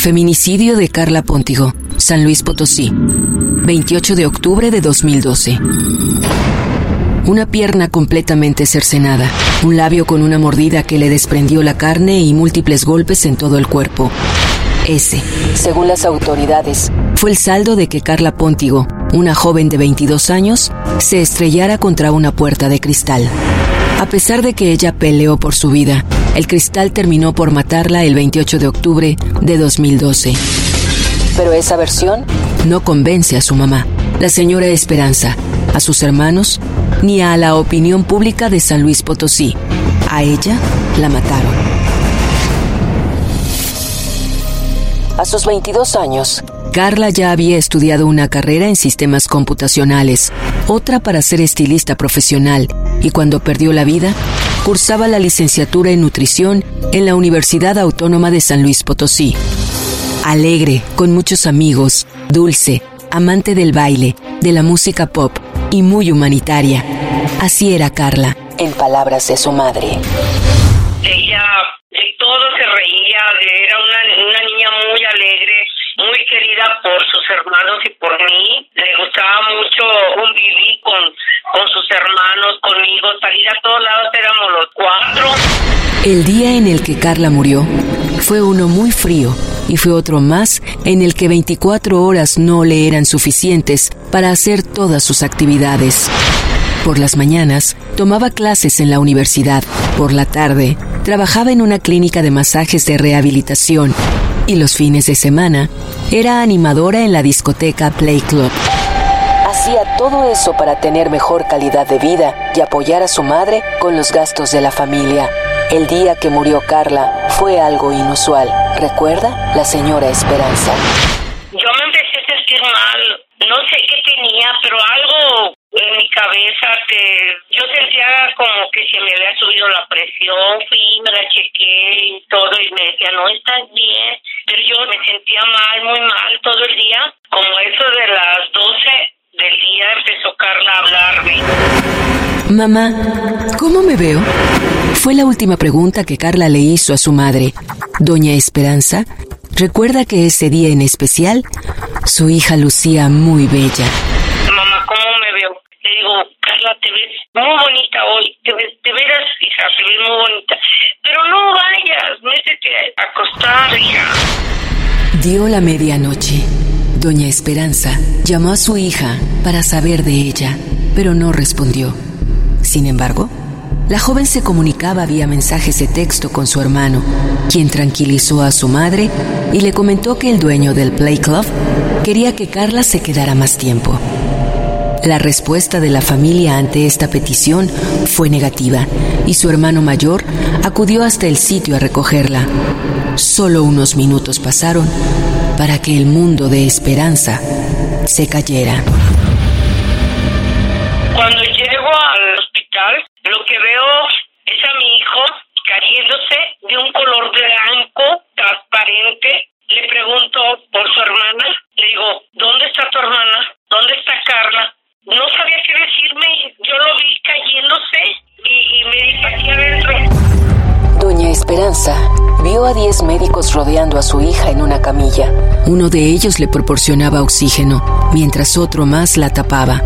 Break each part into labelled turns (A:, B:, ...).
A: Feminicidio de Carla Póntigo, San Luis Potosí, 28 de octubre de 2012. Una pierna completamente cercenada, un labio con una mordida que le desprendió la carne y múltiples golpes en todo el cuerpo. Ese, según las autoridades, fue el saldo de que Carla Póntigo, una joven de 22 años, se estrellara contra una puerta de cristal. A pesar de que ella peleó por su vida, el cristal terminó por matarla el 28 de octubre de 2012. Pero esa versión no convence a su mamá, la señora Esperanza, a sus hermanos, ni a la opinión pública de San Luis Potosí. A ella la mataron. A sus 22 años, Carla ya había estudiado una carrera en sistemas computacionales, otra para ser estilista profesional, y cuando perdió la vida, cursaba la licenciatura en nutrición en la Universidad Autónoma de San Luis Potosí. Alegre, con muchos amigos, dulce, amante del baile, de la música pop y muy humanitaria. Así era Carla, en palabras de su madre.
B: Ella de todo se reía, era una, niña muy alegre, muy querida por sus hermanos y por mí. Le gustaba mucho un vivir con, con sus hermanos, conmigo, salir a todos lados, éramos los cuatro.
A: El día en el que Carla murió fue uno muy frío y fue otro más en el que 24 horas no le eran suficientes para hacer todas sus actividades. Por las mañanas tomaba clases en la universidad. Por la tarde trabajaba en una clínica de masajes de rehabilitación y los fines de semana era animadora en la discoteca Play Club. Hacía todo eso para tener mejor calidad de vida y apoyar a su madre con los gastos de la familia. El día que murió Carla fue algo inusual. ¿Recuerda? La señora Esperanza.
B: Yo me empecé a sentir mal, no sé qué tenía, pero algo en mi cabeza que yo sentía como que se me había subido la presión, fui, me la chequé y todo y me decía, no estás bien, pero yo me sentía mal, muy mal todo el día, como eso de las 12 del día empezó Carla a hablarme.
A: Mamá, ¿cómo me veo? Fue la última pregunta que Carla le hizo a su madre. Doña Esperanza recuerda que ese día en especial su hija lucía muy bella.
B: Mamá, ¿cómo me veo? Le digo, Carla, te ves muy bonita hoy, te ves, de veras, hija, te ves muy bonita. Pero no vayas, métete a acostar, hija.
A: Dio la medianoche. Doña Esperanza llamó a su hija para saber de ella, pero no respondió. Sin embargo, la joven se comunicaba vía mensajes de texto con su hermano, quien tranquilizó a su madre y le comentó que el dueño del Play Club quería que Carla se quedara más tiempo. La respuesta de la familia ante esta petición fue negativa y su hermano mayor acudió hasta el sitio a recogerla. Solo unos minutos pasaron para que el mundo de esperanza se cayera.
B: Cuando llego al hospital, lo que veo es a mi hijo cayéndose de un color blanco, transparente. Le pregunto por su hermana. Le digo, ¿dónde está tu hermana? ¿Dónde está Carla? No sabía qué decirme. Yo lo vi cayéndose y, y me dijo aquí adentro.
A: Doña Esperanza vio a 10 médicos rodeando a su hija en una camilla. Uno de ellos le proporcionaba oxígeno, mientras otro más la tapaba.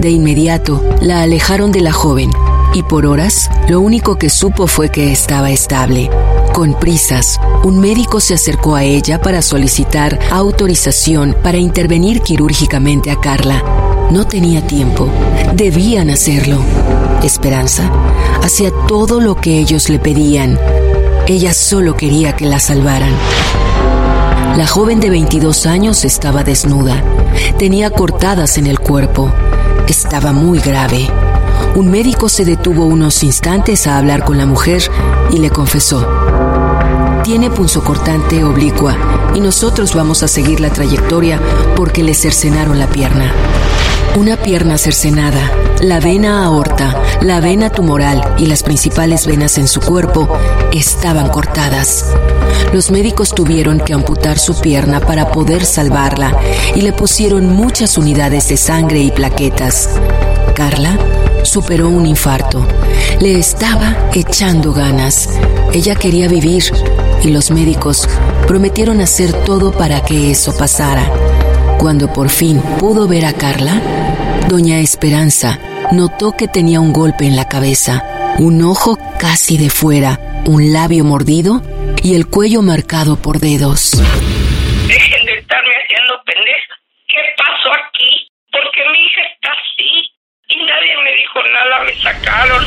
A: De inmediato, la alejaron de la joven y por horas lo único que supo fue que estaba estable. Con prisas, un médico se acercó a ella para solicitar autorización para intervenir quirúrgicamente a Carla. No tenía tiempo. Debían hacerlo. Esperanza hacía todo lo que ellos le pedían. Ella solo quería que la salvaran. La joven de 22 años estaba desnuda. Tenía cortadas en el cuerpo. Estaba muy grave. Un médico se detuvo unos instantes a hablar con la mujer y le confesó. Tiene punzocortante oblicua y nosotros vamos a seguir la trayectoria porque le cercenaron la pierna. Una pierna cercenada, la vena aorta, la vena tumoral y las principales venas en su cuerpo estaban cortadas. Los médicos tuvieron que amputar su pierna para poder salvarla y le pusieron muchas unidades de sangre y plaquetas. Carla superó un infarto. Le estaba echando ganas. Ella quería vivir y los médicos prometieron hacer todo para que eso pasara. Cuando por fin pudo ver a Carla, Doña Esperanza notó que tenía un golpe en la cabeza, un ojo casi de fuera, un labio mordido y el cuello marcado por dedos.
B: Dejen de estarme haciendo pendeja. ¿Qué pasó aquí? Porque mi hija está así y nadie me dijo nada, me sacaron.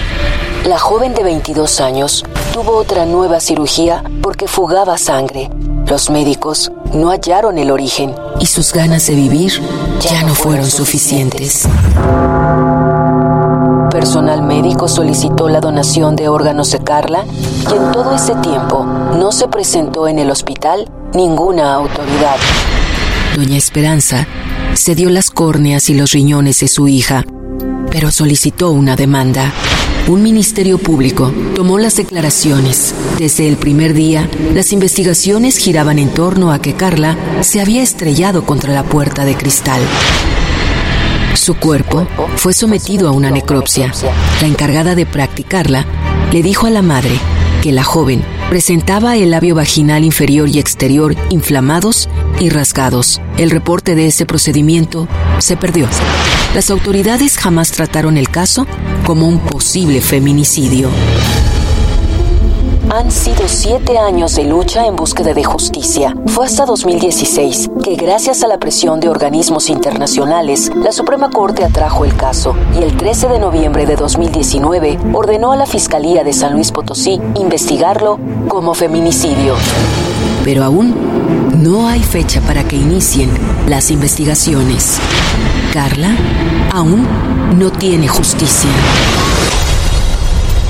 A: La joven de 22 años tuvo otra nueva cirugía porque fugaba sangre. Los médicos no hallaron el origen y sus ganas de vivir ya no fueron suficientes. Personal médico solicitó la donación de órganos de Carla y en todo ese tiempo no se presentó en el hospital ninguna autoridad. Doña Esperanza cedió las córneas y los riñones de su hija, pero solicitó una demanda. Un ministerio público tomó las declaraciones. Desde el primer día, las investigaciones giraban en torno a que Carla se había estrellado contra la puerta de cristal. Su cuerpo fue sometido a una necropsia. La encargada de practicarla le dijo a la madre que la joven presentaba el labio vaginal inferior y exterior inflamados y rasgados. El reporte de ese procedimiento se perdió. Las autoridades jamás trataron el caso como un posible feminicidio. Han sido siete años de lucha en búsqueda de justicia. Fue hasta 2016 que, gracias a la presión de organismos internacionales, la Suprema Corte atrajo el caso y el 13 de noviembre de 2019 ordenó a la Fiscalía de San Luis Potosí investigarlo como feminicidio. Pero aún no hay fecha para que inicien las investigaciones. Carla aún no tiene justicia.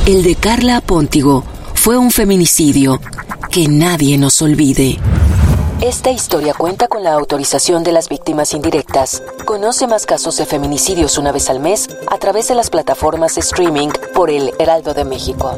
A: El de Carla Póntigo fue un feminicidio. Que nadie nos olvide. Esta historia cuenta con la autorización de las víctimas indirectas. Conoce más casos de feminicidios una vez al mes a través de las plataformas streaming por el Heraldo de México.